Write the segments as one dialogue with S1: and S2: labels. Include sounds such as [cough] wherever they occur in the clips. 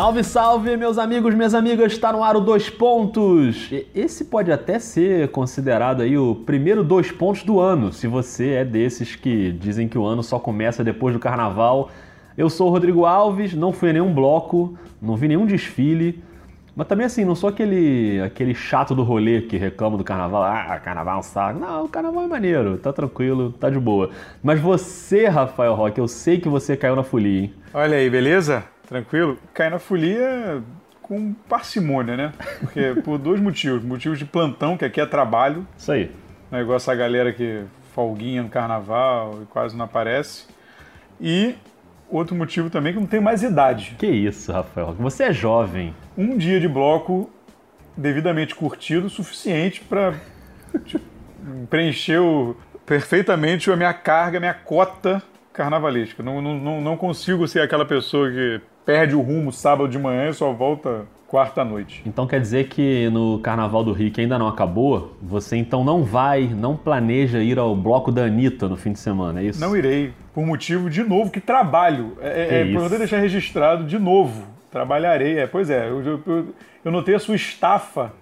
S1: Salve, salve, meus amigos, minhas amigas, está no ar o Dois Pontos. Esse pode até ser considerado aí o primeiro dois pontos do ano, se você é desses que dizem que o ano só começa depois do carnaval. Eu sou o Rodrigo Alves, não fui a nenhum bloco, não vi nenhum desfile, mas também assim, não sou aquele, aquele chato do rolê que reclama do carnaval. Ah, carnaval é um saco. Não, o carnaval é maneiro, tá tranquilo, tá de boa. Mas você, Rafael Roque, eu sei que você caiu na folia, hein?
S2: Olha aí, beleza? Tranquilo? Cai na folia com parcimônia, né? Porque [laughs] por dois motivos. Motivos de plantão, que aqui é trabalho.
S1: Isso aí.
S2: Não é igual essa galera que folguinha no carnaval e quase não aparece. E outro motivo também que não tem mais idade.
S1: Que isso, Rafael. Você é jovem.
S2: Um dia de bloco devidamente curtido, suficiente para preencher o, perfeitamente a minha carga, a minha cota carnavalesca. Não, não, não consigo ser aquela pessoa que perde o rumo sábado de manhã e só volta quarta noite.
S1: Então quer dizer que no Carnaval do Rio, que ainda não acabou, você então não vai, não planeja ir ao bloco da Anitta no fim de semana, é isso?
S2: Não irei, por motivo, de novo, que trabalho. É, é, é poder deixar registrado de novo. Trabalharei, é, pois é, eu, eu, eu notei a sua estafa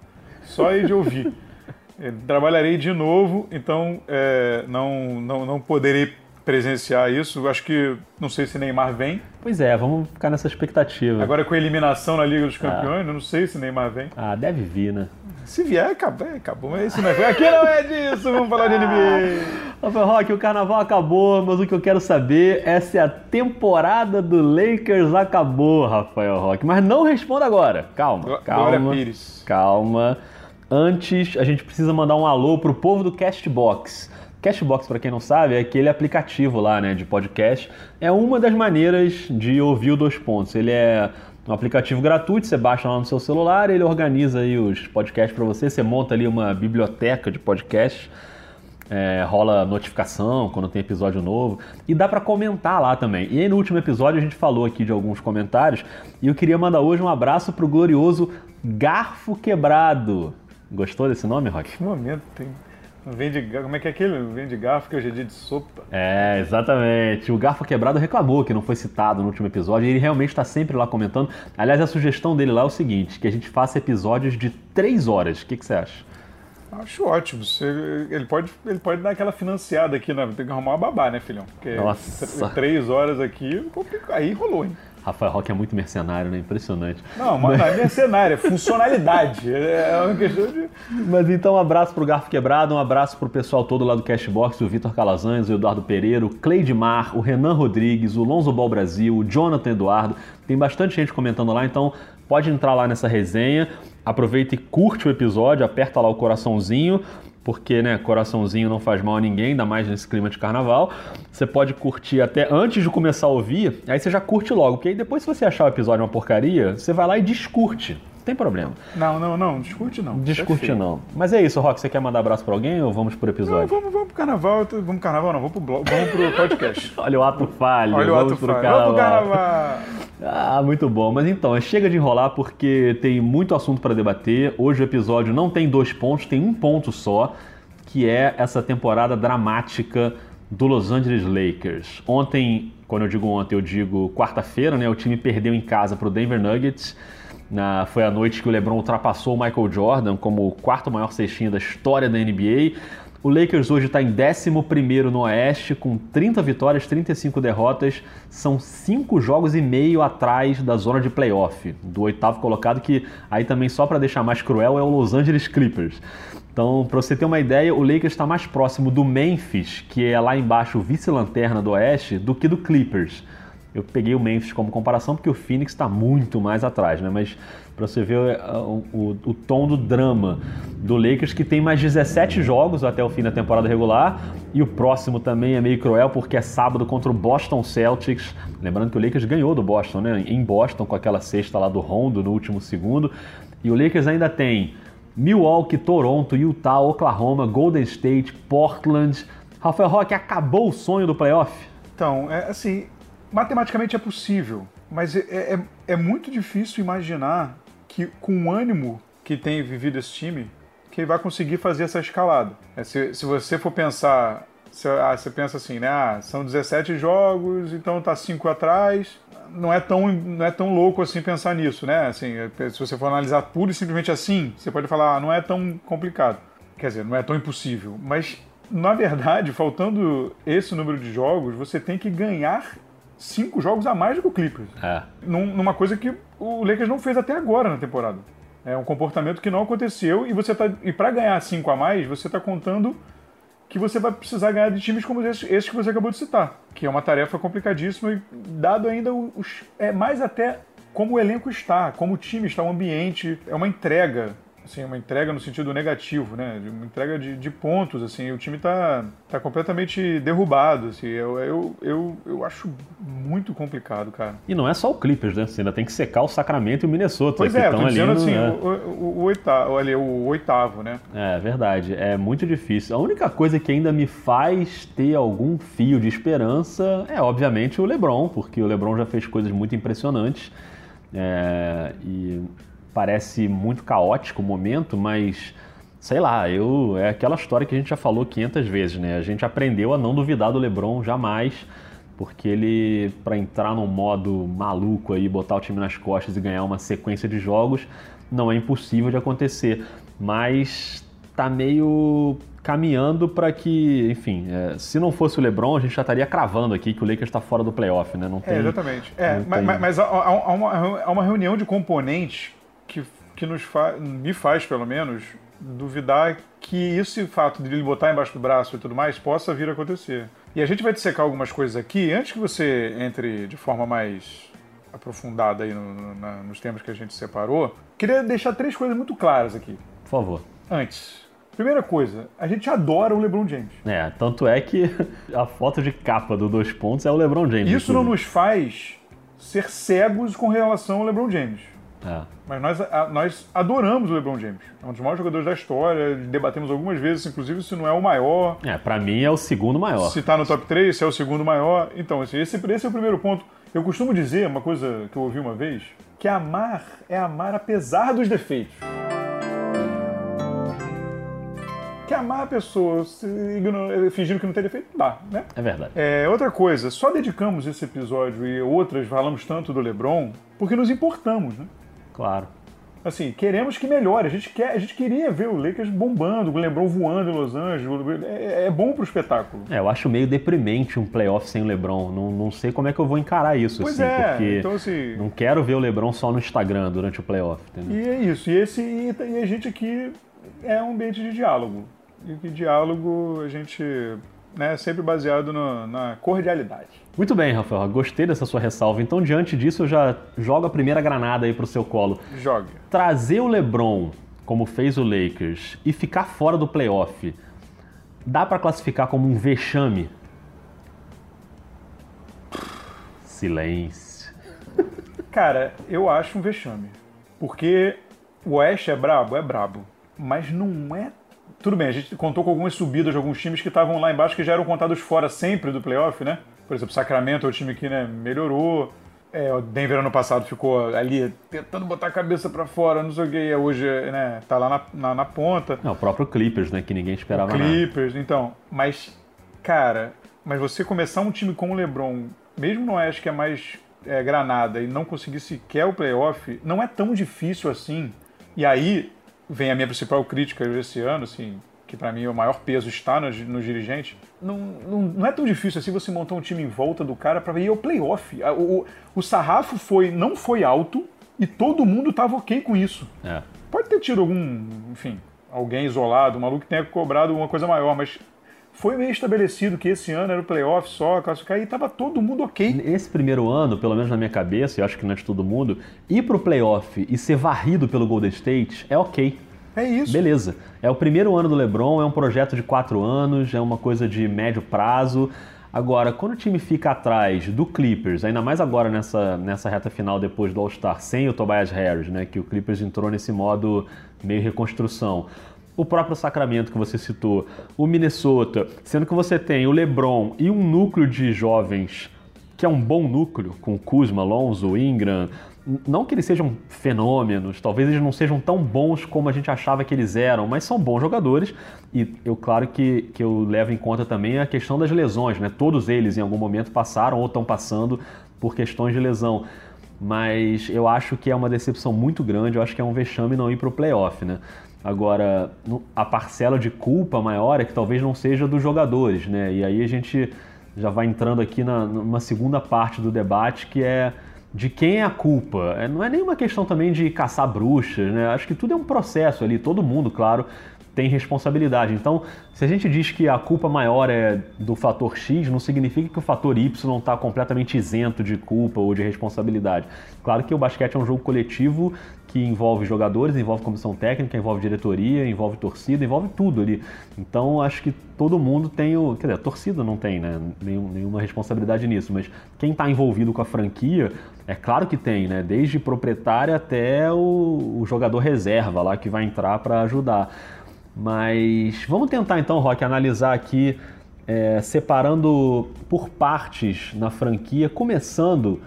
S2: só aí de ouvir. [laughs] trabalharei de novo, então é, não, não, não poderei presenciar isso. Acho que não sei se Neymar vem.
S1: Pois é, vamos ficar nessa expectativa.
S2: Agora com a eliminação na Liga dos Campeões, ah. não sei se Neymar vem.
S1: Ah, deve vir, né?
S2: Se vier, acabou, acabou. Mas isso não é. Aqui não é disso, vamos falar de NBA. [laughs]
S1: Rafael Roque, o carnaval acabou, mas o que eu quero saber é se a temporada do Lakers acabou, Rafael Roque. Mas não responda agora. Calma, calma.
S2: Glória Pires.
S1: Calma. Antes, a gente precisa mandar um alô pro povo do Castbox. Cashbox, para quem não sabe, é aquele aplicativo lá, né, de podcast. É uma das maneiras de ouvir o Dois Pontos. Ele é um aplicativo gratuito, você baixa lá no seu celular, ele organiza aí os podcasts para você, você monta ali uma biblioteca de podcasts, é, rola notificação quando tem episódio novo e dá para comentar lá também. E aí no último episódio a gente falou aqui de alguns comentários e eu queria mandar hoje um abraço pro glorioso Garfo Quebrado. Gostou desse nome, Rock?
S2: Que momento tem Vende, como é que é aquele? Vende garfo que hoje é dia de sopa.
S1: É, exatamente. O Garfo Quebrado reclamou que não foi citado no último episódio e ele realmente está sempre lá comentando. Aliás, a sugestão dele lá é o seguinte, que a gente faça episódios de três horas. O que, que você acha?
S2: Acho ótimo. Ele, pode, ele pode dar aquela financiada aqui, né? Tem que arrumar uma babá, né, filhão? Porque
S1: Nossa.
S2: três horas aqui, aí rolou, hein?
S1: Rafael Roque é muito mercenário, né? Impressionante.
S2: Não, mas não é mercenário, é funcionalidade. É uma questão de.
S1: Mas então, um abraço pro Garfo Quebrado, um abraço pro pessoal todo lá do Cashbox, o Vitor Calazans, o Eduardo Pereira, o Cleidmar, o Renan Rodrigues, o Lonzo Ball Brasil, o Jonathan Eduardo. Tem bastante gente comentando lá, então pode entrar lá nessa resenha. Aproveita e curte o episódio, aperta lá o coraçãozinho porque né, coraçãozinho não faz mal a ninguém, ainda mais nesse clima de carnaval. Você pode curtir até antes de começar a ouvir, aí você já curte logo, porque aí depois se você achar o episódio uma porcaria, você vai lá e descurte. Não tem problema.
S2: Não, não, não, discute não.
S1: Discute é não. Mas é isso, Rock, você quer mandar abraço pra alguém ou vamos pro episódio? Não,
S2: vamos, vamos pro carnaval, vamos pro carnaval não, vamos pro, blog, vamos pro podcast. [laughs]
S1: Olha o ato falho.
S2: Olha o
S1: ato
S2: falho. Vamos pro carnaval.
S1: Ah, muito bom. Mas então, chega de enrolar porque tem muito assunto para debater. Hoje o episódio não tem dois pontos, tem um ponto só que é essa temporada dramática do Los Angeles Lakers. Ontem, quando eu digo ontem, eu digo quarta-feira, né? O time perdeu em casa para o Denver Nuggets. Na, foi a noite que o LeBron ultrapassou o Michael Jordan como o quarto maior cestinha da história da NBA. O Lakers hoje está em 11 no Oeste, com 30 vitórias, 35 derrotas. São 5 jogos e meio atrás da zona de playoff, do oitavo colocado, que aí também, só para deixar mais cruel, é o Los Angeles Clippers. Então, para você ter uma ideia, o Lakers está mais próximo do Memphis, que é lá embaixo o vice-lanterna do Oeste, do que do Clippers. Eu peguei o Memphis como comparação porque o Phoenix está muito mais atrás, né? Mas para você ver o, o, o, tom do drama do Lakers, que tem mais 17 jogos até o fim da temporada regular, e o próximo também é meio cruel porque é sábado contra o Boston Celtics. Lembrando que o Lakers ganhou do Boston, né? Em Boston, com aquela cesta lá do Rondo no último segundo. E o Lakers ainda tem Milwaukee, Toronto, Utah, Oklahoma, Golden State, Portland. Rafael Roque, acabou o sonho do playoff?
S2: Então, é assim, matematicamente é possível, mas é, é, é muito difícil imaginar que com o ânimo que tem vivido esse time, que ele vai conseguir fazer essa escalada. É, se, se você for pensar, se, ah, você pensa assim, né? Ah, são 17 jogos, então tá 5 atrás. não é tão não é tão louco assim pensar nisso, né? Assim, se você for analisar puro e simplesmente assim, você pode falar, ah, não é tão complicado. Quer dizer, não é tão impossível, mas na verdade, faltando esse número de jogos, você tem que ganhar cinco jogos a mais do que o Clippers.
S1: É.
S2: Numa coisa que o Lakers não fez até agora na temporada. É um comportamento que não aconteceu e você tá e para ganhar cinco a mais, você está contando que você vai precisar ganhar de times como esses, esses, que você acabou de citar, que é uma tarefa complicadíssima e dado ainda os é mais até como o elenco está, como o time está, o ambiente, é uma entrega assim, uma entrega no sentido negativo, né? Uma entrega de, de pontos, assim, o time está tá completamente derrubado, assim, eu, eu, eu, eu, acho muito complicado, cara.
S1: E não é só o Clippers, né? Você ainda tem que secar o Sacramento e o Minnesota.
S2: Pois
S1: é,
S2: dizendo ali, assim, né? o, o, o, oitavo, ali, o oitavo, né?
S1: É, verdade, é muito difícil. A única coisa que ainda me faz ter algum fio de esperança é, obviamente, o LeBron, porque o LeBron já fez coisas muito impressionantes. É, e parece muito caótico o momento, mas sei lá, eu é aquela história que a gente já falou 500 vezes, né? A gente aprendeu a não duvidar do LeBron jamais, porque ele para entrar num modo maluco aí, botar o time nas costas e ganhar uma sequência de jogos, não é impossível de acontecer, mas tá meio caminhando para que, enfim, é, se não fosse o LeBron, a gente já estaria cravando aqui que o Lakers está fora do playoff, né? Não é, tem,
S2: é, exatamente. É, mas, tem... mas há, há, uma, há uma reunião de componentes que, que nos fa me faz, pelo menos, duvidar que esse fato de ele botar embaixo do braço e tudo mais possa vir a acontecer. E a gente vai dissecar algumas coisas aqui. Antes que você entre de forma mais aprofundada aí no, na, nos temas que a gente separou, queria deixar três coisas muito claras aqui.
S1: Por favor.
S2: Antes, Primeira coisa, a gente adora o LeBron James.
S1: É, tanto é que [laughs] a foto de capa do Dois Pontos é o LeBron James.
S2: Isso não nos faz ser cegos com relação ao LeBron James. É. Mas nós, nós adoramos o LeBron James. É um dos maiores jogadores da história. Debatemos algumas vezes, inclusive, se não é o maior.
S1: É, para mim é o segundo maior.
S2: Se tá no top 3, se é o segundo maior. Então, esse, esse, esse é o primeiro ponto. Eu costumo dizer, uma coisa que eu ouvi uma vez, que amar é amar apesar dos defeitos. que amar a pessoa fingindo que não tem defeito, dá, né?
S1: É verdade.
S2: É, outra coisa, só dedicamos esse episódio e outras, falamos tanto do LeBron, porque nos importamos, né?
S1: Claro.
S2: Assim, queremos que melhore. A gente, quer, a gente queria ver o Lakers bombando, o LeBron voando em Los Angeles. É, é bom pro espetáculo.
S1: É, eu acho meio deprimente um playoff sem o LeBron. Não, não sei como é que eu vou encarar isso,
S2: pois
S1: assim,
S2: é,
S1: porque
S2: então, assim...
S1: não quero ver o LeBron só no Instagram durante o playoff. Entendeu?
S2: E é isso. E, esse, e, e a gente aqui é um ambiente de diálogo e que diálogo a gente né, sempre baseado no, na cordialidade.
S1: Muito bem, Rafael. Gostei dessa sua ressalva. Então, diante disso, eu já jogo a primeira granada aí pro seu colo.
S2: Jogue.
S1: Trazer o LeBron, como fez o Lakers, e ficar fora do playoff, dá para classificar como um vexame? Silêncio.
S2: Cara, eu acho um vexame. Porque o Oeste é brabo? É brabo. Mas não é tudo bem, a gente contou com algumas subidas de alguns times que estavam lá embaixo que já eram contados fora sempre do playoff, né? Por exemplo, Sacramento é o time que né, melhorou. É, o Denver ano passado ficou ali tentando botar a cabeça para fora, não sei o que, hoje né, tá lá na, na, na ponta.
S1: O próprio Clippers, né, que ninguém esperava
S2: o Clippers, nada. então. Mas, cara, mas você começar um time com o LeBron, mesmo no Oeste que é mais é, granada, e não conseguir sequer o playoff, não é tão difícil assim. E aí, vem a minha principal crítica esse ano, assim, que para mim o maior peso está nos, nos dirigentes, não, não, não, é tão difícil assim você montar um time em volta do cara para ir ao playoff. O, o, o, sarrafo foi, não foi alto e todo mundo tava ok com isso.
S1: É.
S2: Pode ter tido algum, enfim, alguém isolado, um maluco que tenha cobrado uma coisa maior, mas foi meio estabelecido que esse ano era o playoff só, classificar, e estava todo mundo ok.
S1: Esse primeiro ano, pelo menos na minha cabeça, e acho que não é de todo mundo, ir pro playoff e ser varrido pelo Golden State é ok.
S2: É isso.
S1: Beleza. É o primeiro ano do LeBron, é um projeto de quatro anos, é uma coisa de médio prazo. Agora, quando o time fica atrás do Clippers, ainda mais agora nessa, nessa reta final depois do All-Star, sem o Tobias Harris, né, que o Clippers entrou nesse modo meio reconstrução o próprio Sacramento que você citou, o Minnesota, sendo que você tem o LeBron e um núcleo de jovens que é um bom núcleo, com Kuzma, Alonso, Ingram, não que eles sejam fenômenos, talvez eles não sejam tão bons como a gente achava que eles eram, mas são bons jogadores. E eu, claro que, que eu levo em conta também a questão das lesões, né? Todos eles em algum momento passaram ou estão passando por questões de lesão. Mas eu acho que é uma decepção muito grande, eu acho que é um vexame não ir para o playoff, né? Agora, a parcela de culpa maior é que talvez não seja dos jogadores, né? E aí a gente já vai entrando aqui na, numa segunda parte do debate que é de quem é a culpa. É, não é nenhuma questão também de caçar bruxas, né? Acho que tudo é um processo ali, todo mundo, claro, tem responsabilidade. Então, se a gente diz que a culpa maior é do fator X, não significa que o fator Y está completamente isento de culpa ou de responsabilidade. Claro que o basquete é um jogo coletivo que envolve jogadores, envolve comissão técnica, envolve diretoria, envolve torcida, envolve tudo ali. Então acho que todo mundo tem o. Quer dizer, a torcida não tem né, nenhum, nenhuma responsabilidade nisso, mas quem está envolvido com a franquia, é claro que tem, né? Desde proprietário até o, o jogador reserva lá que vai entrar para ajudar. Mas vamos tentar então, Rock, analisar aqui, é, separando por partes na franquia, começando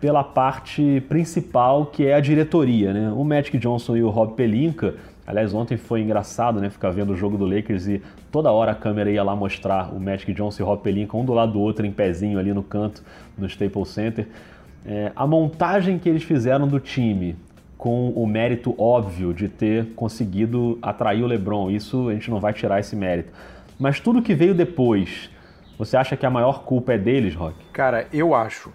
S1: pela parte principal, que é a diretoria. Né? O Magic Johnson e o Rob Pelinka, aliás, ontem foi engraçado né, ficar vendo o jogo do Lakers e toda hora a câmera ia lá mostrar o Magic Johnson e o Rob Pelinka, um do lado do outro, em pezinho ali no canto, no Staples Center. É, a montagem que eles fizeram do time, com o mérito óbvio de ter conseguido atrair o LeBron, isso a gente não vai tirar esse mérito. Mas tudo que veio depois, você acha que a maior culpa é deles, Rock?
S2: Cara, eu acho.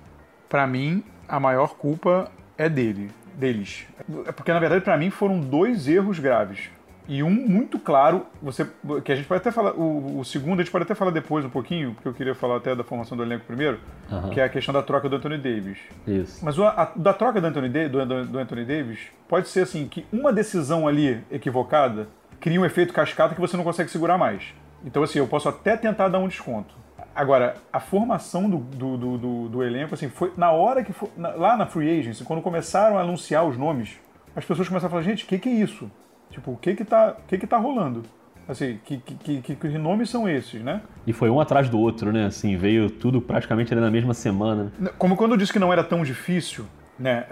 S2: Para mim, a maior culpa é dele, deles. É porque na verdade para mim foram dois erros graves. E um muito claro, você que a gente pode até falar, o, o, segundo a gente pode até falar depois um pouquinho, porque eu queria falar até da formação do elenco primeiro, uhum. que é a questão da troca do Anthony Davis.
S1: Isso.
S2: Mas a, da troca do Anthony, do, do Anthony Davis, pode ser assim, que uma decisão ali equivocada cria um efeito cascata que você não consegue segurar mais. Então assim, eu posso até tentar dar um desconto. Agora, a formação do, do, do, do, elenco, assim, foi na hora que. na, lá na Free Agency, quando começaram a anunciar os nomes, as pessoas começaram a falar: gente, o que, que é isso? Tipo, o que que tá, que que tá rolando? Assim, que, que, que, que nomes são esses, né?
S1: E foi um atrás do outro, né? Assim, veio tudo praticamente na mesma semana.
S2: Como quando eu disse que não era tão difícil, né,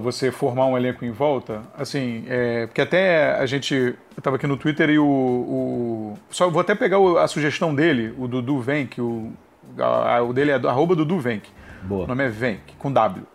S2: você formar um elenco em volta, assim, é, porque até a gente, eu estava aqui no Twitter e o, o, só vou até pegar a sugestão dele, o Dudu Venk, o, a, o dele é arroba Dudu Venk,
S1: Boa.
S2: o nome é Venk, com W,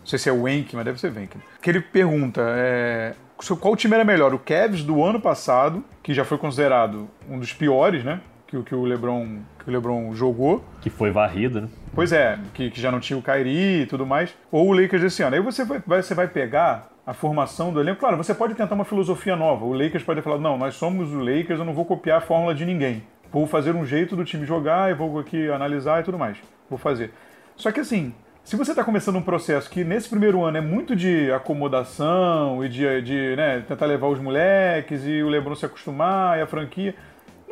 S2: não sei se é Wenk, mas deve ser Venk, que ele pergunta, é, qual time era melhor, o Cavs do ano passado, que já foi considerado um dos piores, né, que, que o LeBron que o LeBron jogou.
S1: Que foi varrido, né?
S2: Pois é, que, que já não tinha o Kyrie e tudo mais. Ou o Lakers desse ano. Aí você vai, você vai pegar a formação do elenco. Claro, você pode tentar uma filosofia nova. O Lakers pode falar, não, nós somos o Lakers, eu não vou copiar a fórmula de ninguém. Vou fazer um jeito do time jogar e vou aqui analisar e tudo mais. Vou fazer. Só que assim, se você está começando um processo que nesse primeiro ano é muito de acomodação e de, de né, tentar levar os moleques e o LeBron se acostumar e a franquia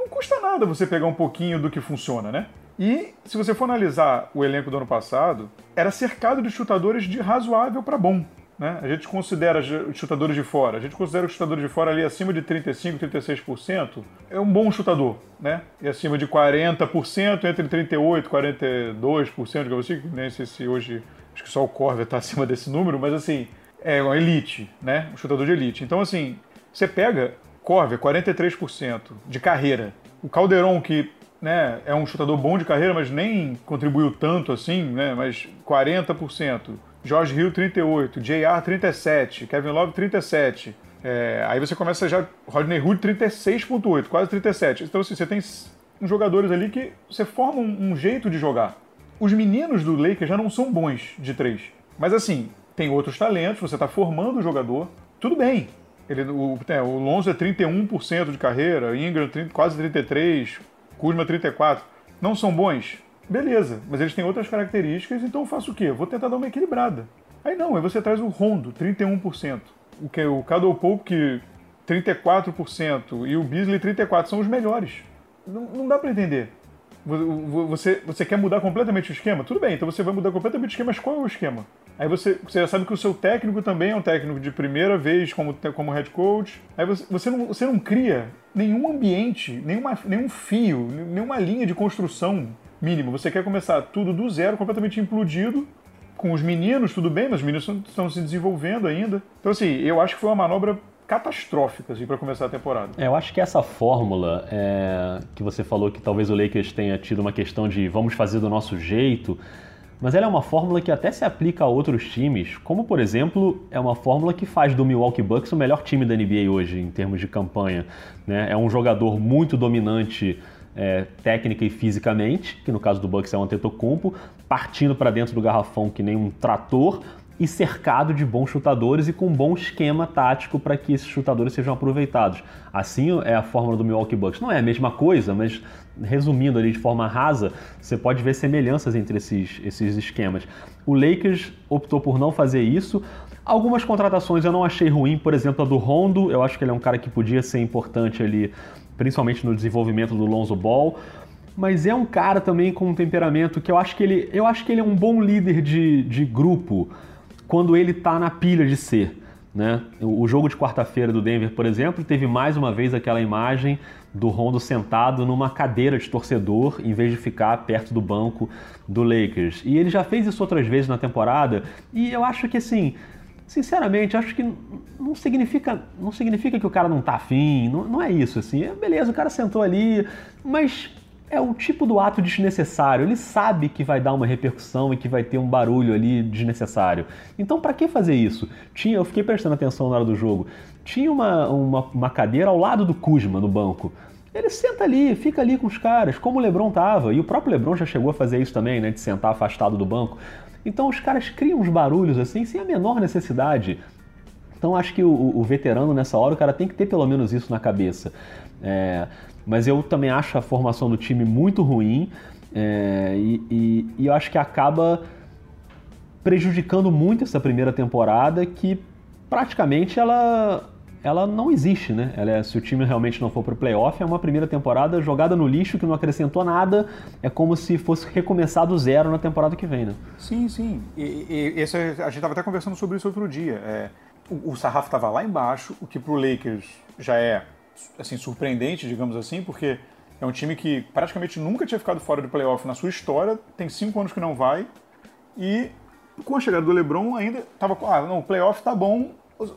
S2: não custa nada você pegar um pouquinho do que funciona, né? E se você for analisar o elenco do ano passado, era cercado de chutadores de razoável para bom. Né? A gente considera os chutadores de fora, a gente considera os chutadores de fora ali acima de 35%, 36%, é um bom chutador, né? E acima de 40%, entre 38% e 42%, que eu sei, nem sei se hoje, acho que só o Corver está [laughs] acima desse número, mas assim, é uma elite, né? Um chutador de elite. Então, assim, você pega Corver, 43% de carreira. O Calderon, que né, é um chutador bom de carreira, mas nem contribuiu tanto assim, né, mas 40%. George Hill, 38%. JR, 37%. Kevin Love, 37%. É, aí você começa já. Rodney Hood, 36,8%, quase 37%. Então, assim, você tem uns jogadores ali que você forma um, um jeito de jogar. Os meninos do Lakers já não são bons de três. Mas, assim, tem outros talentos, você está formando o jogador. Tudo bem, ele, o, é, o Lonzo é 31% de carreira, Ingram 30, quase 33%, Kuzma 34%. Não são bons? Beleza, mas eles têm outras características, então eu faço o quê? vou tentar dar uma equilibrada. Aí não, aí você traz o Rondo, 31%. O que o Cadel Pope, que 34%, e o Beasley, 34%, são os melhores. Não, não dá para entender. Você, você quer mudar completamente o esquema? Tudo bem, então você vai mudar completamente o esquema, mas qual é o esquema? Aí você, você já sabe que o seu técnico também é um técnico de primeira vez como, como head coach. Aí você, você, não, você não cria nenhum ambiente, nenhuma, nenhum fio, nenhuma linha de construção mínima. Você quer começar tudo do zero, completamente implodido. Com os meninos, tudo bem, mas os meninos estão se desenvolvendo ainda. Então, assim, eu acho que foi uma manobra catastrófica assim, para começar a temporada.
S1: É, eu acho que essa fórmula é, que você falou que talvez o Lakers tenha tido uma questão de vamos fazer do nosso jeito mas ela é uma fórmula que até se aplica a outros times, como por exemplo, é uma fórmula que faz do Milwaukee Bucks o melhor time da NBA hoje em termos de campanha. Né? É um jogador muito dominante é, técnica e fisicamente, que no caso do Bucks é um Antetokounmpo, partindo para dentro do garrafão que nem um trator, e cercado de bons chutadores e com um bom esquema tático para que esses chutadores sejam aproveitados. Assim é a fórmula do Milwaukee Bucks. Não é a mesma coisa, mas resumindo ali de forma rasa, você pode ver semelhanças entre esses, esses esquemas. O Lakers optou por não fazer isso. Algumas contratações eu não achei ruim, por exemplo, a do Rondo, eu acho que ele é um cara que podia ser importante ali, principalmente no desenvolvimento do Lonzo Ball mas é um cara também com um temperamento que eu acho que ele, eu acho que ele é um bom líder de, de grupo quando ele está na pilha de ser. Né? O jogo de quarta-feira do Denver, por exemplo, teve mais uma vez aquela imagem do Rondo sentado numa cadeira de torcedor em vez de ficar perto do banco do Lakers. E ele já fez isso outras vezes na temporada e eu acho que assim, sinceramente, acho que não significa, não significa que o cara não tá afim, não, não é isso assim. É, beleza, o cara sentou ali, mas é o tipo do ato desnecessário. Ele sabe que vai dar uma repercussão e que vai ter um barulho ali desnecessário. Então, para que fazer isso? Tinha, eu fiquei prestando atenção na hora do jogo. Tinha uma, uma, uma, cadeira ao lado do Kuzma no banco. Ele senta ali, fica ali com os caras, como o LeBron tava. E o próprio LeBron já chegou a fazer isso também, né, de sentar afastado do banco. Então, os caras criam uns barulhos assim sem a menor necessidade. Então, acho que o, o veterano nessa hora, o cara tem que ter pelo menos isso na cabeça. É, mas eu também acho a formação do time muito ruim é, e, e, e eu acho que acaba prejudicando muito essa primeira temporada que praticamente ela ela não existe, né? Ela é, se o time realmente não for para o playoff, é uma primeira temporada jogada no lixo que não acrescentou nada. É como se fosse recomeçar do zero na temporada que vem, né?
S2: Sim, sim. E, e esse, a gente estava até conversando sobre isso outro dia. É, o, o sarrafo estava lá embaixo, o que para o Lakers já é assim, surpreendente, digamos assim, porque é um time que praticamente nunca tinha ficado fora do playoff na sua história, tem cinco anos que não vai, e com a chegada do LeBron ainda estava ah, não, o playoff tá bom,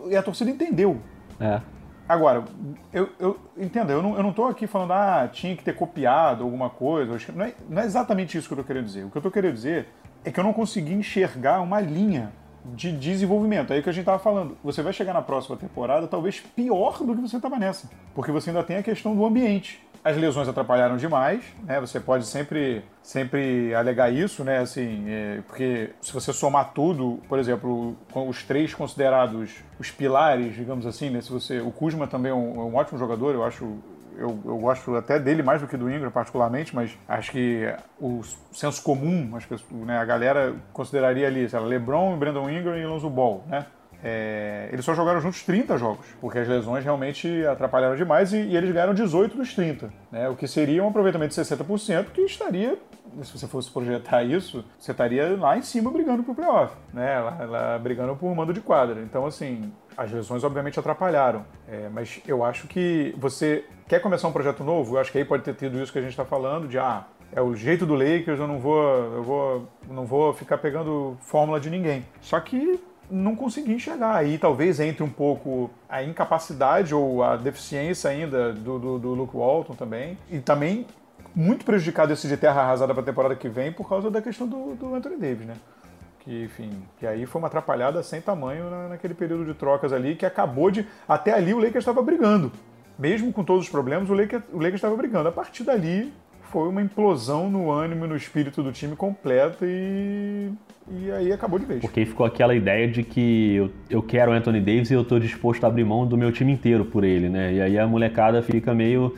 S2: e a torcida entendeu.
S1: É.
S2: Agora, eu, eu entendo, eu não, eu não tô aqui falando, ah, tinha que ter copiado alguma coisa, não é, não é exatamente isso que eu tô querendo dizer. O que eu tô querendo dizer é que eu não consegui enxergar uma linha de desenvolvimento. Aí que a gente estava falando. Você vai chegar na próxima temporada talvez pior do que você estava nessa. Porque você ainda tem a questão do ambiente. As lesões atrapalharam demais, né? Você pode sempre, sempre alegar isso, né? Assim, é, porque se você somar tudo, por exemplo, os três considerados os pilares, digamos assim, né? Se você, o Kuzma também é um, é um ótimo jogador, eu acho eu, eu, gosto até dele mais do que do Ingram, particularmente, mas acho que o senso comum, as pessoas, né, a galera consideraria ali, sei lá, LeBron, Brandon Ingram e Lonzo Ball, né? É, eles só jogaram juntos 30 jogos, porque as lesões realmente atrapalharam demais e, e eles ganharam 18 dos 30, né? o que seria um aproveitamento de 60%, que estaria, se você fosse projetar isso, você estaria lá em cima brigando por playoff, né? lá, lá brigando por mando de quadra. Então, assim, as lesões obviamente atrapalharam, é, mas eu acho que você quer começar um projeto novo, eu acho que aí pode ter tido isso que a gente está falando, de ah, é o jeito do Lakers, eu não vou, eu vou, não vou ficar pegando fórmula de ninguém. Só que não consegui enxergar. Aí talvez entre um pouco a incapacidade ou a deficiência ainda do, do, do Luke Walton também. E também muito prejudicado esse de terra arrasada para a temporada que vem por causa da questão do, do Anthony Davis, né? Que, enfim, que aí foi uma atrapalhada sem tamanho na, naquele período de trocas ali, que acabou de. Até ali o Lakers estava brigando. Mesmo com todos os problemas, o Lakers, o estava brigando. A partir dali, foi uma implosão no ânimo e no espírito do time completo e, e aí acabou de vez.
S1: Porque ficou aquela ideia de que eu, eu quero o Anthony Davis e eu estou disposto a abrir mão do meu time inteiro por ele, né? E aí a molecada fica meio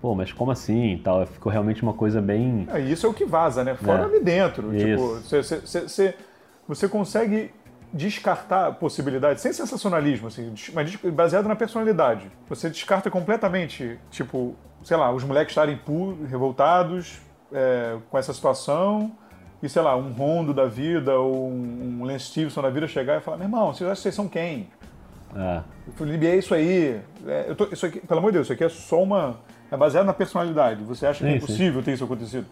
S1: pô, mas como assim? Tal, ficou realmente uma coisa bem.
S2: É, isso é o que vaza, né? Fora é. ali dentro. Tipo, isso. Tipo, você, você consegue descartar possibilidades, sem sensacionalismo, assim, mas baseado na personalidade. Você descarta completamente, tipo, sei lá, os moleques estarem revoltados é, com essa situação e, sei lá, um Rondo da vida ou um, Lance Stevenson da vida chegar e falar: meu irmão, vocês acham que vocês são quem?
S1: É.
S2: Eu é isso aí. É, tô, isso aqui, pelo amor de Deus, isso aqui é só uma. É baseado na personalidade. Você acha sim, que é possível ter isso acontecido?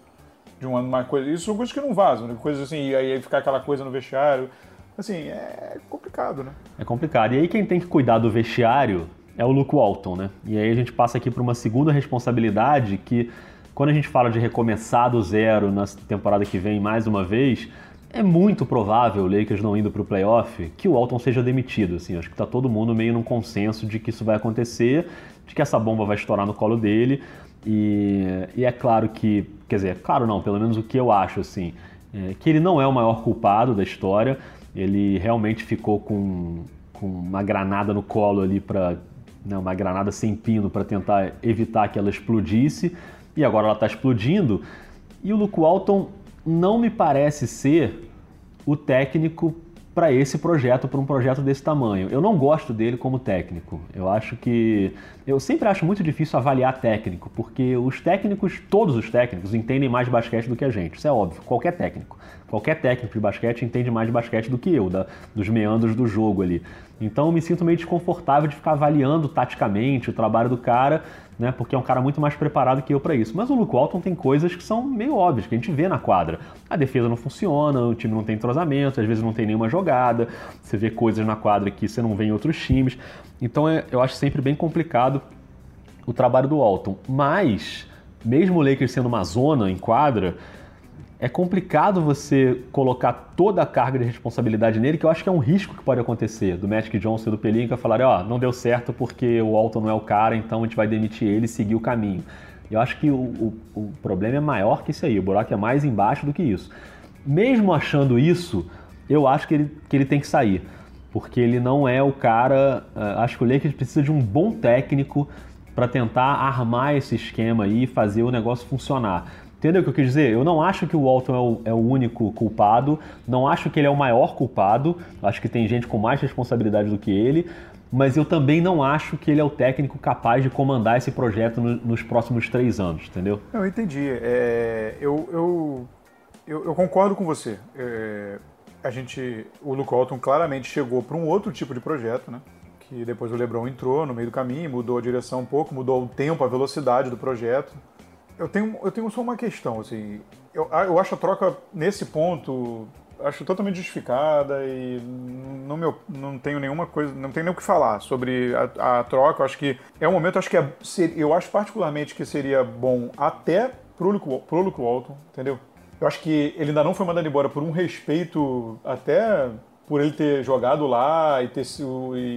S2: De uma, uma coisa. Isso são coisas que não vazam, né? Coisas assim, e aí ficar aquela coisa no vestiário. Assim, é complicado, né?
S1: É complicado. E aí quem tem que cuidar do vestiário é o Luke Walton, né? E aí a gente passa aqui para uma segunda responsabilidade que, quando a gente fala de recomeçar do zero na temporada que vem mais uma vez, é muito provável, o Lakers não indo para o playoff, que o Walton seja demitido. Assim, acho que está todo mundo meio num consenso de que isso vai acontecer, de que essa bomba vai estourar no colo dele. E, e é claro que, quer dizer, claro não, pelo menos o que eu acho, assim, é que ele não é o maior culpado da história. Ele realmente ficou com, com uma granada no colo ali para né, uma granada sem pino para tentar evitar que ela explodisse. E agora ela está explodindo. E o Luke Walton não me parece ser o técnico para esse projeto, para um projeto desse tamanho. Eu não gosto dele como técnico. Eu acho que. Eu sempre acho muito difícil avaliar técnico, porque os técnicos, todos os técnicos, entendem mais de basquete do que a gente. Isso é óbvio, qualquer técnico. Qualquer técnico de basquete entende mais de basquete do que eu, da, dos meandros do jogo ali. Então eu me sinto meio desconfortável de ficar avaliando taticamente o trabalho do cara, né? Porque é um cara muito mais preparado que eu para isso. Mas o Luke Walton tem coisas que são meio óbvias, que a gente vê na quadra. A defesa não funciona, o time não tem entrosamento, às vezes não tem nenhuma jogada, você vê coisas na quadra que você não vê em outros times. Então é, eu acho sempre bem complicado o trabalho do Walton. Mas, mesmo o Lakers sendo uma zona em quadra, é complicado você colocar toda a carga de responsabilidade nele, que eu acho que é um risco que pode acontecer, do Magic Johnson e do Pelinka falarem, ó, oh, não deu certo porque o Walton não é o cara, então a gente vai demitir ele e seguir o caminho. Eu acho que o, o, o problema é maior que isso aí, o buraco é mais embaixo do que isso. Mesmo achando isso, eu acho que ele, que ele tem que sair, porque ele não é o cara. Uh, acho que o Lakers precisa de um bom técnico para tentar armar esse esquema aí e fazer o negócio funcionar. Entendeu o que eu quis dizer? Eu não acho que o Walton é o, é o, único culpado, não acho que ele é o maior culpado, acho que tem gente com mais responsabilidade do que ele, mas eu também não acho que ele é o técnico capaz de comandar esse projeto no, nos próximos três anos, entendeu?
S2: Eu entendi. É, eu, eu, eu, eu, concordo com você. É, a gente, o Luke Walton claramente chegou para um outro tipo de projeto, né? Que depois o LeBron entrou no meio do caminho, mudou a direção um pouco, mudou o tempo, a velocidade do projeto. Eu tenho, eu tenho só uma questão, assim. Eu, eu acho a troca, nesse ponto, acho totalmente justificada e não, meu, não tenho nenhuma coisa, não tenho nem o que falar sobre a, a troca. Eu acho que é um momento, acho que é, eu acho particularmente que seria bom até pro Luke, pro Luke Walton, entendeu? Eu acho que ele ainda não foi mandado embora por um respeito até por ele ter jogado lá e ter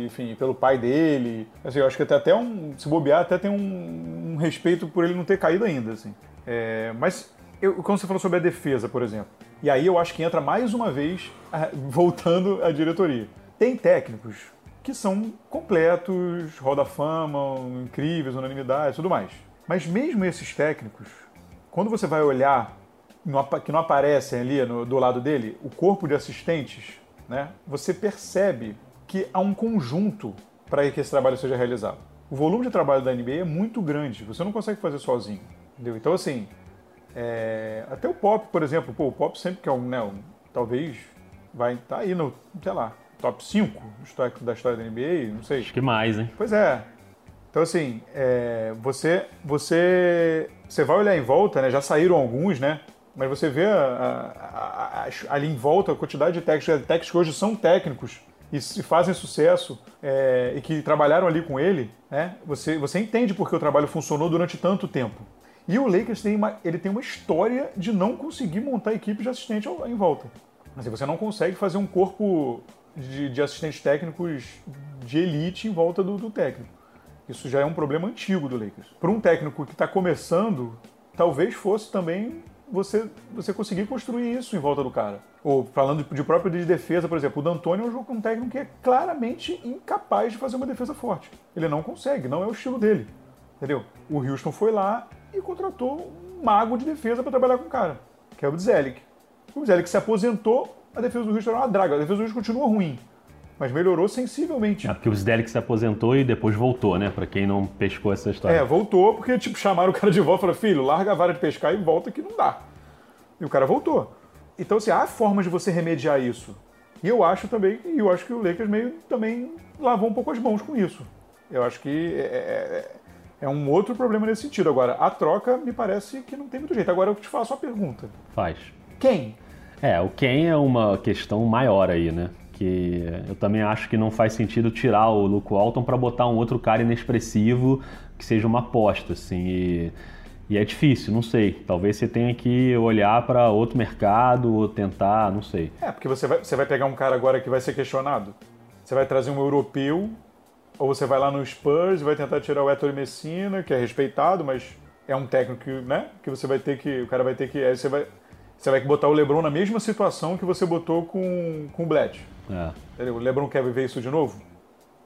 S2: enfim, pelo pai dele. Assim, eu acho que até, até um, se bobear, até tem um, um respeito por ele não ter caído ainda, assim. É, mas eu, quando você falou sobre a defesa, por exemplo, e aí eu acho que entra mais uma vez voltando à diretoria. Tem técnicos que são completos, roda fama, incríveis, unanimidade, tudo mais. Mas mesmo esses técnicos, quando você vai olhar que não aparecem ali no, do lado dele, o corpo de assistentes né, você percebe que há um conjunto para que esse trabalho seja realizado. O volume de trabalho da NBA é muito grande, você não consegue fazer sozinho. Entendeu? Então, assim, é... até o Pop, por exemplo, pô, o Pop sempre que é um, né, um, talvez vai estar tá aí no, sei lá, top 5 da história da NBA, não sei.
S1: Acho que mais, hein?
S2: Pois é. Então, assim, é... você, você, você vai olhar em volta, né? Já saíram alguns, né? Mas você vê a, a, a, ali em volta a quantidade de técnicos, técnicos que hoje são técnicos e, e fazem sucesso é, e que trabalharam ali com ele, né? você, você entende porque o trabalho funcionou durante tanto tempo. E o Lakers tem uma, ele tem uma história de não conseguir montar equipe de assistente em volta. Assim, você não consegue fazer um corpo de, de assistentes técnicos de elite em volta do, do técnico. Isso já é um problema antigo do Lakers. Para um técnico que está começando, talvez fosse também você, você conseguir construir isso em volta do cara. Ou falando de, de próprio de defesa, por exemplo, o D'Antoni é um, um técnico que é claramente incapaz de fazer uma defesa forte. Ele não consegue, não é o estilo dele. Entendeu? O Houston foi lá e contratou um mago de defesa para trabalhar com o cara, que é o Zelic. O Zelic se aposentou, a defesa do Houston era uma draga. A defesa do Houston continua ruim mas melhorou sensivelmente.
S1: É porque o Zdelik se aposentou e depois voltou, né? Para quem não pescou essa história.
S2: É, voltou porque tipo chamaram o cara de volta e falaram: "Filho, larga a vara de pescar e volta que não dá". E o cara voltou. Então, assim, há formas de você remediar isso. E eu acho também, e eu acho que o Lakers meio também lavou um pouco as mãos com isso. Eu acho que é, é, é, é um outro problema nesse sentido. Agora, a troca me parece que não tem muito jeito. Agora eu te faço uma pergunta.
S1: Faz.
S2: Quem?
S1: É, o quem é uma questão maior aí, né? Que eu também acho que não faz sentido tirar o Luke Walton para botar um outro cara inexpressivo que seja uma aposta, assim. E E é difícil, não sei. Talvez você tenha que olhar para outro mercado ou tentar, não sei.
S2: É, porque você vai, você vai pegar um cara agora que vai ser questionado. Você vai trazer um europeu, ou você vai lá no Spurs e vai tentar tirar o Héctor Messina, que é respeitado, mas é um técnico que, né, que você vai ter que. O cara vai ter que. Aí você vai, você vai botar o Lebron na mesma situação que você botou com, com o Bled. É. O Lebron quer viver isso de novo?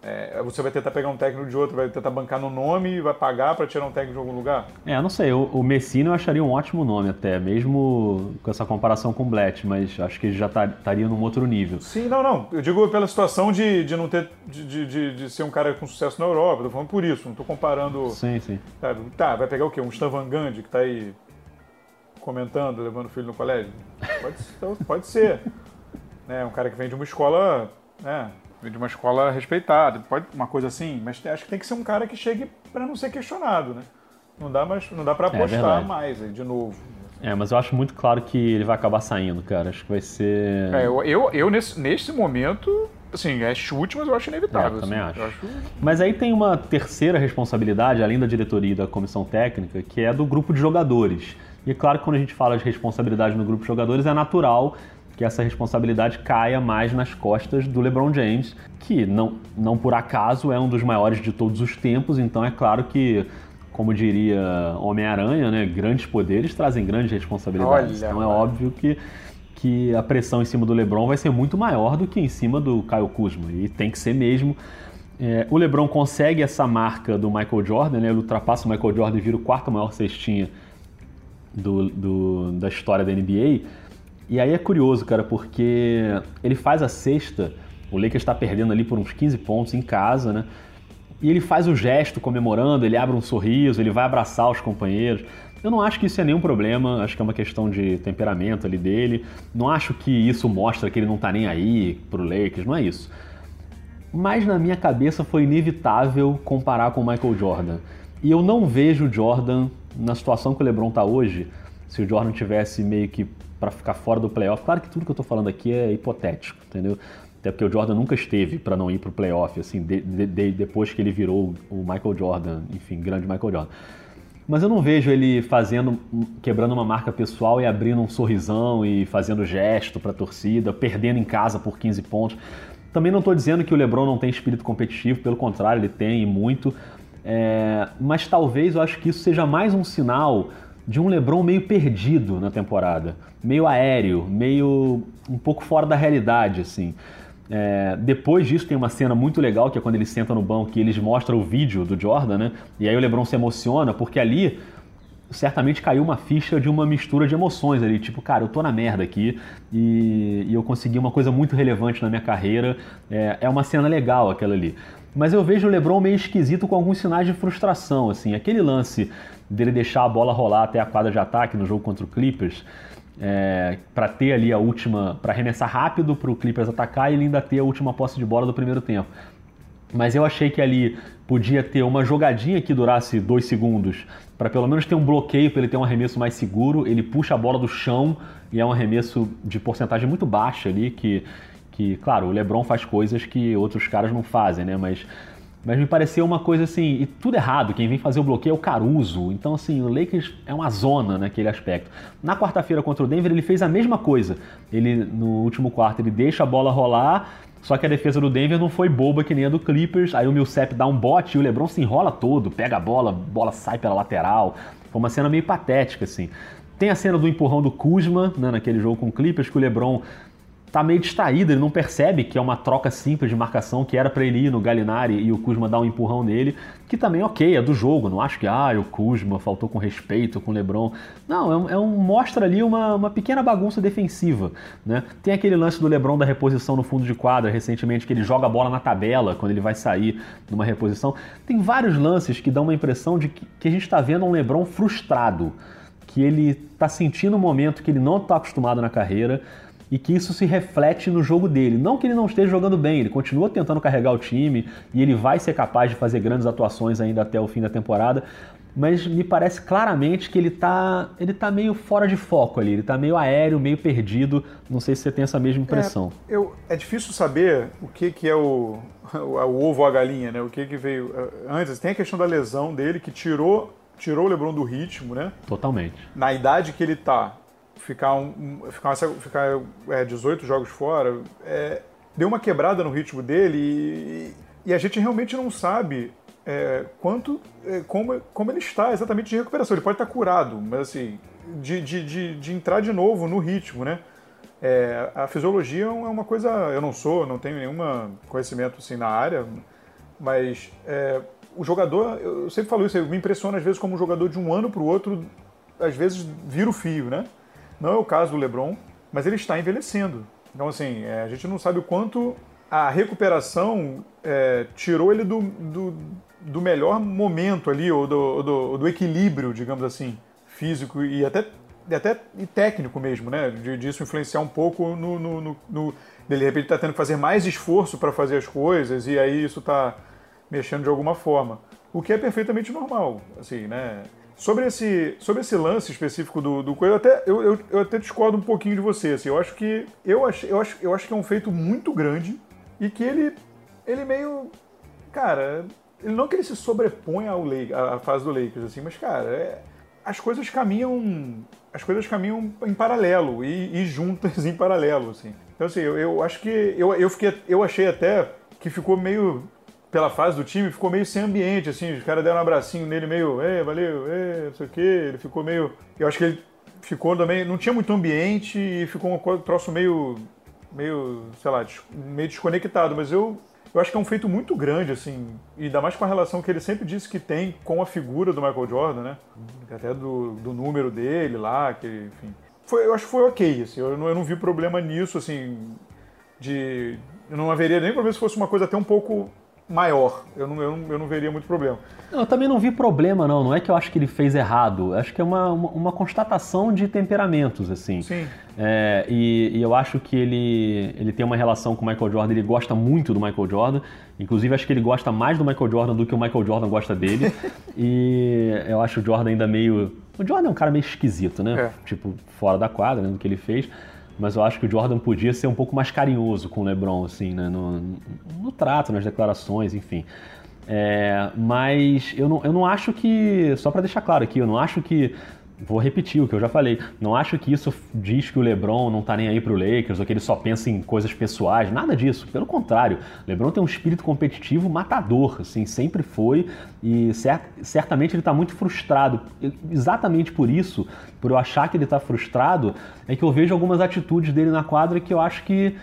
S2: É, você vai tentar pegar um técnico de outro, vai tentar bancar no nome e vai pagar para tirar um técnico de algum lugar?
S1: É, não sei. O, o Messina eu acharia um ótimo nome até, mesmo com essa comparação com o Blatt, mas acho que ele já tá, estaria num outro nível.
S2: Sim, não, não. Eu digo pela situação de, de não ter. De, de, de ser um cara com sucesso na Europa. Tô falando por isso, não tô comparando.
S1: Sim, sim.
S2: Tá, tá vai pegar o quê? Um Stan Van Gundy que tá aí comentando, levando o filho no colégio? Pode, [laughs] então, pode ser. Né, um cara que vem de uma escola. Né, de uma escola respeitada, pode uma coisa assim, mas acho que tem que ser um cara que chegue para não ser questionado, né? Não dá mais, não dá para é apostar é mais aí de novo.
S1: É, mas eu acho muito claro que ele vai acabar saindo, cara. Acho que vai ser.
S2: É, eu, eu, eu nesse, nesse momento, assim, é chute, mas eu acho inevitável.
S1: É, também
S2: assim,
S1: acho. acho. Mas aí tem uma terceira responsabilidade, além da diretoria e da comissão técnica, que é do grupo de jogadores. E é claro que quando a gente fala de responsabilidade no grupo de jogadores, é natural que essa responsabilidade caia mais nas costas do LeBron James, que não, não por acaso é um dos maiores de todos os tempos, então é claro que, como diria Homem-Aranha, né, grandes poderes trazem grandes responsabilidades. Olha, então é óbvio que, que a pressão em cima do LeBron vai ser muito maior do que em cima do Kyle Kuzma, e tem que ser mesmo. É, o LeBron consegue essa marca do Michael Jordan, né, ele ultrapassa o Michael Jordan e vira o quarto maior cestinha do, do, da história da NBA, e aí é curioso, cara, porque ele faz a sexta, o Lakers está perdendo ali por uns 15 pontos em casa, né? E ele faz o gesto comemorando, ele abre um sorriso, ele vai abraçar os companheiros. Eu não acho que isso é nenhum problema, acho que é uma questão de temperamento ali dele. Não acho que isso mostra que ele não tá nem aí pro Lakers, não é isso. Mas na minha cabeça foi inevitável comparar com o Michael Jordan. E eu não vejo o Jordan na situação que o LeBron tá hoje, se o Jordan tivesse meio que para ficar fora do playoff. Claro que tudo que eu estou falando aqui é hipotético, entendeu? Até porque o Jordan nunca esteve para não ir para o playoff, assim, de, de, de, depois que ele virou o Michael Jordan, enfim, grande Michael Jordan. Mas eu não vejo ele fazendo, quebrando uma marca pessoal e abrindo um sorrisão e fazendo gesto para a torcida, perdendo em casa por 15 pontos. Também não estou dizendo que o LeBron não tem espírito competitivo, pelo contrário, ele tem e muito. É, mas talvez eu acho que isso seja mais um sinal de um LeBron meio perdido na temporada, meio aéreo, meio um pouco fora da realidade, assim. É, depois disso tem uma cena muito legal que é quando ele senta no banco e eles mostram o vídeo do Jordan, né? E aí o LeBron se emociona porque ali certamente caiu uma ficha de uma mistura de emoções ali, tipo, cara, eu tô na merda aqui e, e eu consegui uma coisa muito relevante na minha carreira. É, é uma cena legal aquela ali. Mas eu vejo o LeBron meio esquisito com alguns sinais de frustração, assim, aquele lance dele deixar a bola rolar até a quadra de ataque no jogo contra o Clippers, é, para ter ali a última, para arremessar rápido para o Clippers atacar e ele ainda ter a última posse de bola do primeiro tempo. Mas eu achei que ali podia ter uma jogadinha que durasse dois segundos, para pelo menos ter um bloqueio, para ele ter um arremesso mais seguro. Ele puxa a bola do chão e é um arremesso de porcentagem muito baixa ali, que, que claro, o LeBron faz coisas que outros caras não fazem, né? Mas mas me pareceu uma coisa assim, e tudo errado. Quem vem fazer o bloqueio é o Caruso. Então, assim, o Lakers é uma zona naquele aspecto. Na quarta-feira contra o Denver, ele fez a mesma coisa. Ele, no último quarto, ele deixa a bola rolar, só que a defesa do Denver não foi boba que nem a do Clippers. Aí o Millsap dá um bote e o LeBron se enrola todo, pega a bola, a bola sai pela lateral. Foi uma cena meio patética, assim. Tem a cena do empurrão do Kuzma, né, naquele jogo com o Clippers, que o LeBron tá meio distraído, ele não percebe que é uma troca simples de marcação que era para ele ir no Galinari e o Kuzma dar um empurrão nele, que também ok, é do jogo, não acho que ah, o Kuzma faltou com respeito com o LeBron. Não, é um, é um mostra ali uma, uma pequena bagunça defensiva, né? Tem aquele lance do LeBron da reposição no fundo de quadra recentemente que ele joga a bola na tabela quando ele vai sair numa reposição. Tem vários lances que dão uma impressão de que, que a gente está vendo um LeBron frustrado, que ele está sentindo um momento que ele não está acostumado na carreira e que isso se reflete no jogo dele. Não que ele não esteja jogando bem, ele continua tentando carregar o time e ele vai ser capaz de fazer grandes atuações ainda até o fim da temporada, mas me parece claramente que ele está ele tá meio fora de foco ali, ele está meio aéreo, meio perdido. Não sei se você tem essa mesma impressão.
S2: É, eu, é difícil saber o que, que é o, o, [laughs] o ovo ou a galinha, né? O que, que veio eh, antes. Tem a questão da lesão dele que tirou tirou o LeBron do ritmo, né?
S1: Totalmente.
S2: Na idade que ele tá, ficar, um, ficar, ficar é, 18 jogos fora, é, deu uma quebrada no ritmo dele e, e a gente realmente não sabe é, quanto, é, como, como ele está exatamente de recuperação. Ele pode estar curado, mas assim, de, de, de, de entrar de novo no ritmo, né? É, a fisiologia é uma coisa, eu não sou, não tenho nenhum conhecimento assim na área, mas é, o jogador, eu sempre falo isso, me impressiona às vezes como um jogador de um ano para o outro, às vezes vira o fio, né? Não é o caso do LeBron, mas ele está envelhecendo. Então, assim, é, a gente não sabe o quanto a recuperação é, tirou ele do, do, do, melhor momento ali, ou do, do, do, equilíbrio, digamos assim, físico e até, até e técnico mesmo, né? De, disso influenciar um pouco no. no, no, no de repente tá tendo que fazer mais esforço para fazer as coisas, e aí isso está mexendo de alguma forma. O que é perfeitamente normal, assim, né? Sobre esse, sobre esse lance específico do, do Coelho, até, eu, eu, eu, até discordo um pouquinho de você. Assim, eu acho que eu acho, eu, acho, eu acho que é um feito muito grande e que ele, ele meio. Cara, ele não que ele se sobrepõe ao Lake, à fase do Lakers, assim, mas, cara, é, as coisas caminham. As coisas caminham em paralelo e, e juntas [laughs] em paralelo, assim. Então, assim, eu, eu acho que. Eu, eu, fiquei, eu achei até que ficou meio pela fase do time, ficou meio sem ambiente, assim, os caras deram um abracinho nele meio, é, valeu, é, não sei o quê, ele ficou meio. Eu acho que ele ficou também. Não tinha muito ambiente e ficou um troço meio. meio, sei lá, meio desconectado, mas eu. Eu acho que é um feito muito grande, assim, e ainda mais com a relação que ele sempre disse que tem com a figura do Michael Jordan, né? Até do, do número dele lá, que, enfim. Foi, eu acho que foi ok, assim, eu não, eu não vi problema nisso, assim, de. Eu não haveria nem problema se fosse uma coisa até um pouco maior. Eu não, eu, não, eu não veria muito problema.
S1: Não, eu também não vi problema, não. Não é que eu acho que ele fez errado. Acho que é uma, uma, uma constatação de temperamentos, assim.
S2: Sim.
S1: É, e, e, eu acho que ele, ele tem uma relação com o Michael Jordan. Ele gosta muito do Michael Jordan. Inclusive, acho que ele gosta mais do Michael Jordan do que o Michael Jordan gosta dele. [laughs] e eu acho o Jordan ainda meio... O Jordan é um cara meio esquisito, né? É. Tipo, fora da quadra, né, do que ele fez mas eu acho que o Jordan podia ser um pouco mais carinhoso com o LeBron, assim, né? no, no trato, nas declarações, enfim. É, mas eu não, eu não acho que, só para deixar claro aqui, eu não acho que vou repetir o que eu já falei. Não acho que isso diz que o LeBron não tá nem aí pro Lakers ou que ele só pensa em coisas pessoais, nada disso. Pelo contrário, LeBron tem um espírito competitivo matador, assim, sempre foi e cert certamente ele tá muito frustrado. Exatamente por isso, por eu achar que ele tá frustrado, é que eu vejo algumas atitudes dele na quadra que eu acho que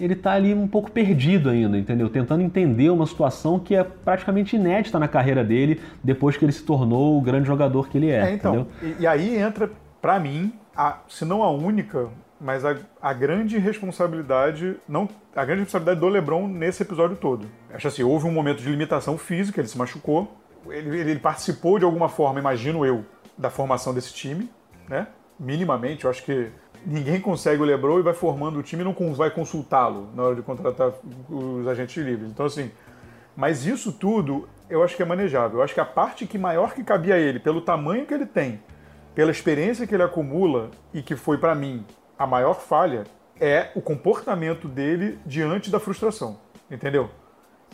S1: ele está ali um pouco perdido ainda, entendeu? Tentando entender uma situação que é praticamente inédita na carreira dele depois que ele se tornou o grande jogador que ele é. é então,
S2: e, e, aí entra, para mim, a, se não a única, mas a, a, grande responsabilidade, não, a grande responsabilidade do LeBron nesse episódio todo. Acho assim, houve um momento de limitação física, ele se machucou, ele, ele participou de alguma forma, imagino eu, da formação desse time, né? Minimamente, eu acho que ninguém consegue o LeBron e vai formando o time e não vai consultá-lo na hora de contratar os agentes livres. Então, assim, mas isso tudo eu acho que é manejável. Eu acho que a parte que maior que cabia a ele, pelo tamanho que ele tem, pela experiência que ele acumula e que foi para mim a maior falha, é o comportamento dele diante da frustração. Entendeu?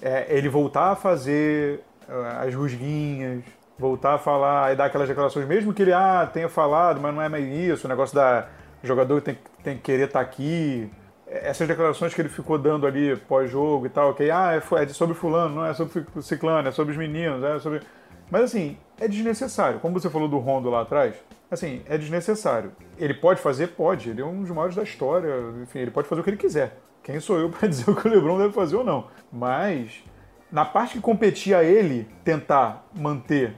S2: É ele voltar a fazer uh, as rusguinhas, voltar a falar e dar aquelas declarações, mesmo que ele ah, tenha falado, mas não é mais isso, o negócio da o jogador tem, tem que querer estar tá aqui. Essas declarações que ele ficou dando ali pós-jogo e tal, que ah, é, é sobre fulano, não é sobre ciclano, é sobre os meninos, é sobre... Mas assim, é desnecessário. Como você falou do Rondo lá atrás, assim, é desnecessário. Ele pode fazer? Pode. Ele é um dos maiores da história. Enfim, ele pode fazer o que ele quiser. Quem sou eu [laughs] para dizer o que o LeBron deve fazer ou não? Mas, na parte que competia ele tentar manter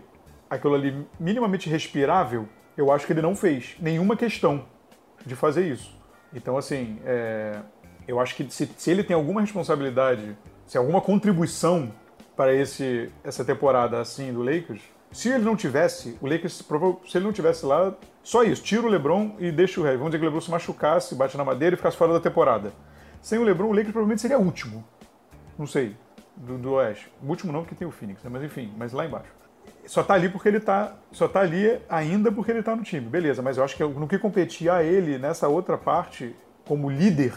S2: aquilo ali minimamente respirável, eu acho que ele não fez nenhuma questão de fazer isso. Então, assim, é, eu acho que se, se, ele tem alguma responsabilidade, se alguma contribuição para esse, essa temporada assim do Lakers, se ele não tivesse, o Lakers, se ele não tivesse lá, só isso, tira o LeBron e deixa o resto. Vamos dizer que o LeBron se machucasse, bate na madeira e ficasse fora da temporada. Sem o LeBron, o Lakers provavelmente seria último. Não sei, do, do Oeste. O último não, porque tem o Phoenix, né? mas enfim, mas lá embaixo só tá ali porque ele tá. Só tá ali ainda porque ele tá no time. Beleza, mas eu acho que no que competia a ele nessa outra parte, como líder,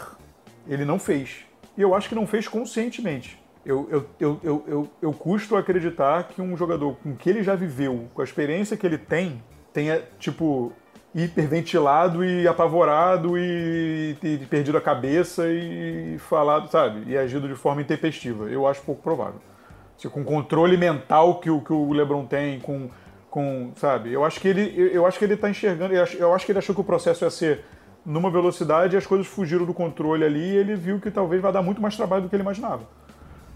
S2: ele não fez. E eu acho que não fez conscientemente. eu, eu, eu, eu, eu, eu custo acreditar que um jogador com que ele já viveu, com a experiência que ele tem, tenha, tipo, hiperventilado e apavorado e, e, perdido a cabeça e falado, sabe? E agido de forma intempestiva. Eu acho pouco provável. Se, com o controle mental que o, que o LeBron tem, com, com, sabe? Eu acho que ele, eu acho que ele tá enxergando, eu acho, eu acho que ele achou que o processo ia ser numa velocidade e as coisas fugiram do controle ali e ele viu que talvez vai dar muito mais trabalho do que ele imaginava.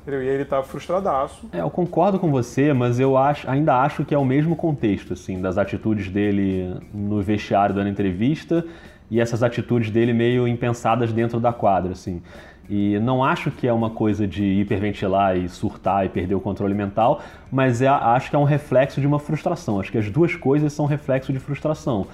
S2: Entendeu? E aí ele tá frustradaço.
S1: É, eu concordo com você, mas eu acho, ainda acho que é o mesmo contexto, assim, das atitudes dele no vestiário dando entrevista e essas atitudes dele meio impensadas dentro da quadra, assim. E não acho que é uma coisa de hiperventilar e surtar e perder o controle mental, mas é, acho que é um reflexo de uma frustração. Acho que as duas coisas são reflexo de frustração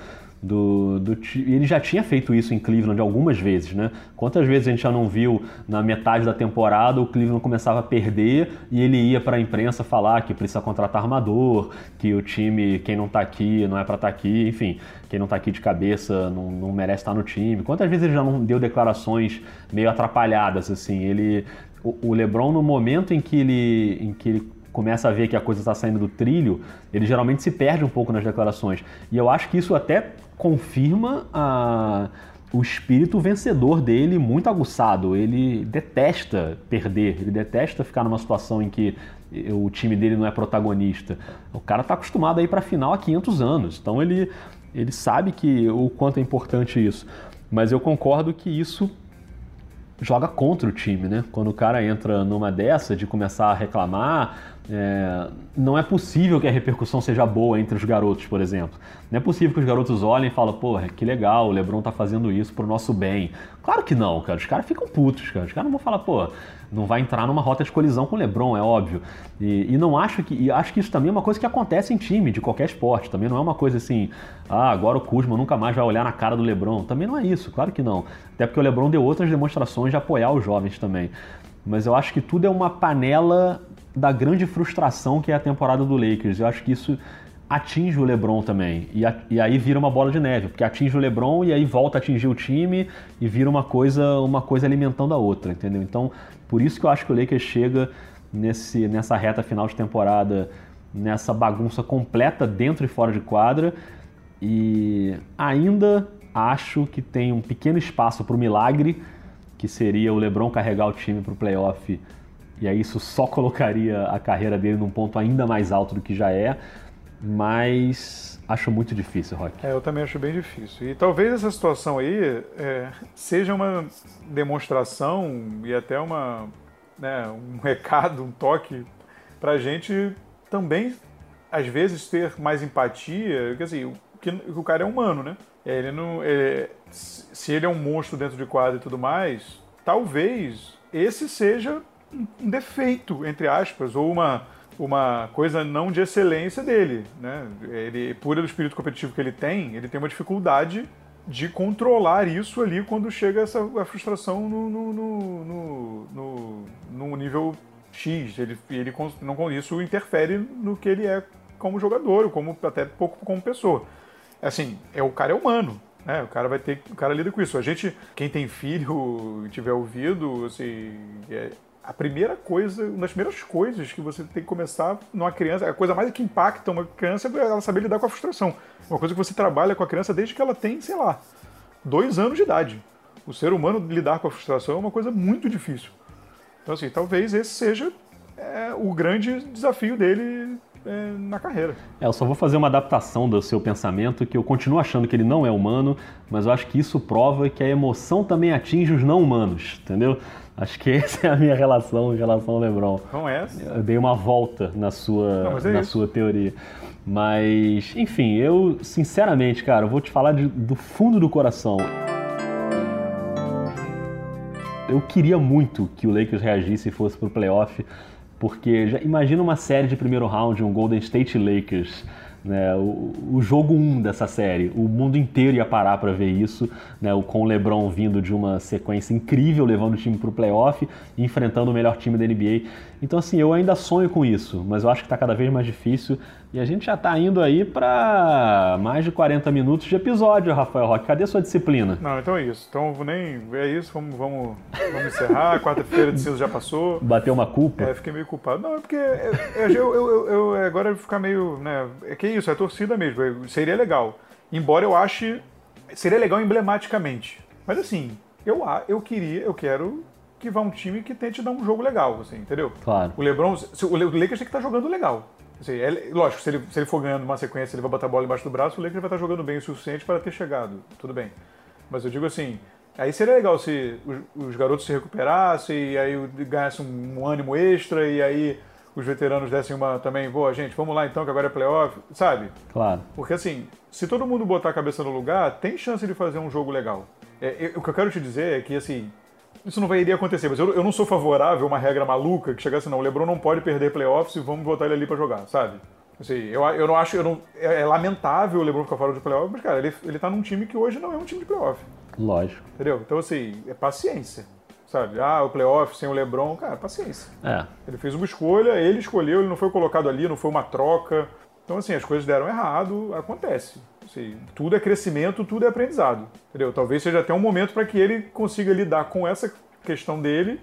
S1: do, do ele já tinha feito isso em Cleveland algumas vezes, né? Quantas vezes a gente já não viu na metade da temporada o Cleveland começava a perder e ele ia para a imprensa falar que precisa contratar armador, que o time quem não está aqui não é para estar tá aqui, enfim, quem não está aqui de cabeça não, não merece estar no time. Quantas vezes ele já não deu declarações meio atrapalhadas assim? Ele o, o LeBron no momento em que ele em que ele começa a ver que a coisa está saindo do trilho, ele geralmente se perde um pouco nas declarações. E eu acho que isso até confirma a, o espírito vencedor dele muito aguçado. Ele detesta perder, ele detesta ficar numa situação em que o time dele não é protagonista. O cara está acostumado a ir para a final há 500 anos, então ele, ele sabe que o quanto é importante isso. Mas eu concordo que isso joga contra o time, né? Quando o cara entra numa dessa de começar a reclamar, é, não é possível que a repercussão seja boa entre os garotos, por exemplo. Não é possível que os garotos olhem e falem, porra, que legal, o Lebron tá fazendo isso pro nosso bem. Claro que não, cara. Os caras ficam putos, cara. Os caras não vão falar, pô, não vai entrar numa rota de colisão com o Lebron, é óbvio. E, e não acho que. Acho que isso também é uma coisa que acontece em time, de qualquer esporte. Também não é uma coisa assim, ah, agora o Kuzma nunca mais vai olhar na cara do Lebron. Também não é isso, claro que não. Até porque o Lebron deu outras demonstrações de apoiar os jovens também. Mas eu acho que tudo é uma panela da grande frustração que é a temporada do Lakers. Eu acho que isso atinge o LeBron também. E, a, e, aí vira uma bola de neve, porque atinge o LeBron e aí volta a atingir o time e vira uma coisa, uma coisa alimentando a outra, entendeu? Então, por isso que eu acho que o Lakers chega nesse, nessa reta final de temporada, nessa bagunça completa dentro e fora de quadra. E ainda acho que tem um pequeno espaço para o milagre, que seria o LeBron carregar o time para o playoff e aí isso só colocaria a carreira dele num ponto ainda mais alto do que já é, mas acho muito difícil, Rock.
S2: É, eu também acho bem difícil. E talvez essa situação aí é, seja uma demonstração e até uma, né, um [laughs] recado, um toque para a gente também, às vezes, ter mais empatia, porque assim, que, o cara é humano, né? Ele não, ele, se ele é um monstro dentro de quadro e tudo mais, talvez esse seja um defeito, entre aspas, ou uma, uma coisa não de excelência dele. Né? Ele, por o espírito competitivo que ele tem, ele tem uma dificuldade de controlar isso ali quando chega essa a frustração no, no, no, no, no nível X. Ele, ele não, isso interfere no que ele é como jogador, como até pouco como pessoa. Assim, é o cara é humano, né? O cara vai ter, o cara lida com isso. A gente, quem tem filho, [laughs] tiver ouvido, assim, é, a primeira coisa, uma das primeiras coisas que você tem que começar numa criança, a coisa mais que impacta uma criança é ela saber lidar com a frustração. Uma coisa que você trabalha com a criança desde que ela tem, sei lá, dois anos de idade. O ser humano lidar com a frustração é uma coisa muito difícil. Então, assim, talvez esse seja é, o grande desafio dele é, na carreira.
S1: É, eu só vou fazer uma adaptação do seu pensamento, que eu continuo achando que ele não é humano, mas eu acho que isso prova que a emoção também atinge os não humanos, entendeu? Acho que [laughs] essa é a minha relação em relação ao LeBron.
S2: Com
S1: essa? Eu dei uma volta na sua, Não, é na sua teoria. Mas, enfim, eu, sinceramente, cara, eu vou te falar de, do fundo do coração. Eu queria muito que o Lakers reagisse e fosse pro playoff, porque já imagina uma série de primeiro round, um Golden State Lakers né, o, o, jogo 1 um dessa série, o mundo inteiro ia parar para ver isso, né, com o LeBron vindo de uma sequência incrível, levando o time para o playoff, enfrentando o melhor time da NBA. Então, assim, eu ainda sonho com isso, mas eu acho que está cada vez mais difícil. E a gente já está indo aí para mais de 40 minutos de episódio, Rafael Roque. Cadê sua disciplina?
S2: Não, então é isso. Então nem é isso. Vamos, vamos, vamos encerrar. [laughs] Quarta-feira de cinza já passou.
S1: Bateu uma culpa?
S2: É, fiquei meio culpado. Não, é porque eu, eu, eu, eu agora ficar meio, né? É que é isso, é torcida mesmo. Seria legal. Embora eu ache seria legal emblematicamente. Mas assim, eu eu queria, eu quero que vá um time que tente dar um jogo legal, assim, entendeu?
S1: Claro.
S2: O LeBron, o Lakers tem que estar tá jogando legal. Assim, é, lógico, se ele, se ele for ganhando uma sequência, ele vai botar a bola embaixo do braço, o Lakers vai estar tá jogando bem o suficiente para ter chegado. Tudo bem. Mas eu digo assim, aí seria legal se os, os garotos se recuperassem e aí ganhassem um, um, ânimo extra e aí os veteranos dessem uma também, boa, gente, vamos lá então que agora é playoff, sabe?
S1: Claro.
S2: Porque assim, se todo mundo botar a cabeça no lugar, tem chance de fazer um jogo legal. É, eu, o que eu quero te dizer é que assim, isso não vai iria acontecer, mas eu, eu não sou favorável a uma regra maluca que chegasse, não, o LeBron não pode perder playoffs e vamos botar ele ali para jogar, sabe? Assim, eu, eu não acho, eu não, é, é, lamentável o LeBron ficar fora de playoff, mas cara, ele, ele tá num time que hoje não é um time de playoff.
S1: Lógico.
S2: Entendeu? Então assim, é paciência. Sabe? Ah, o playoff sem o LeBron, cara, paciência.
S1: É.
S2: Ele fez uma escolha, ele escolheu, ele não foi colocado ali, não foi uma troca. Então, assim, as coisas deram errado, acontece. Assim, tudo é crescimento, tudo é aprendizado. Entendeu? Talvez seja até um momento para que ele consiga lidar com essa questão dele,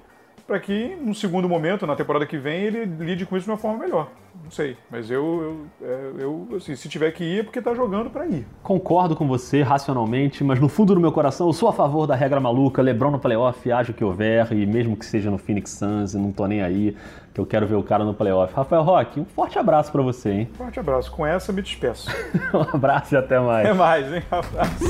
S2: para que no segundo momento, na temporada que vem, ele lide com isso de uma forma melhor. Não sei, mas eu, eu, é, eu assim, se tiver que ir é porque tá jogando para ir.
S1: Concordo com você racionalmente, mas no fundo do meu coração eu sou a favor da regra maluca, LeBron no playoff, haja o que houver, e mesmo que seja no Phoenix Suns, não tô nem aí que eu quero ver o cara no playoff. Rafael Roque, um forte abraço para você, hein?
S2: Forte abraço. Com essa, me despeço. [laughs]
S1: um abraço e até mais.
S2: Até mais, hein? Um abraço.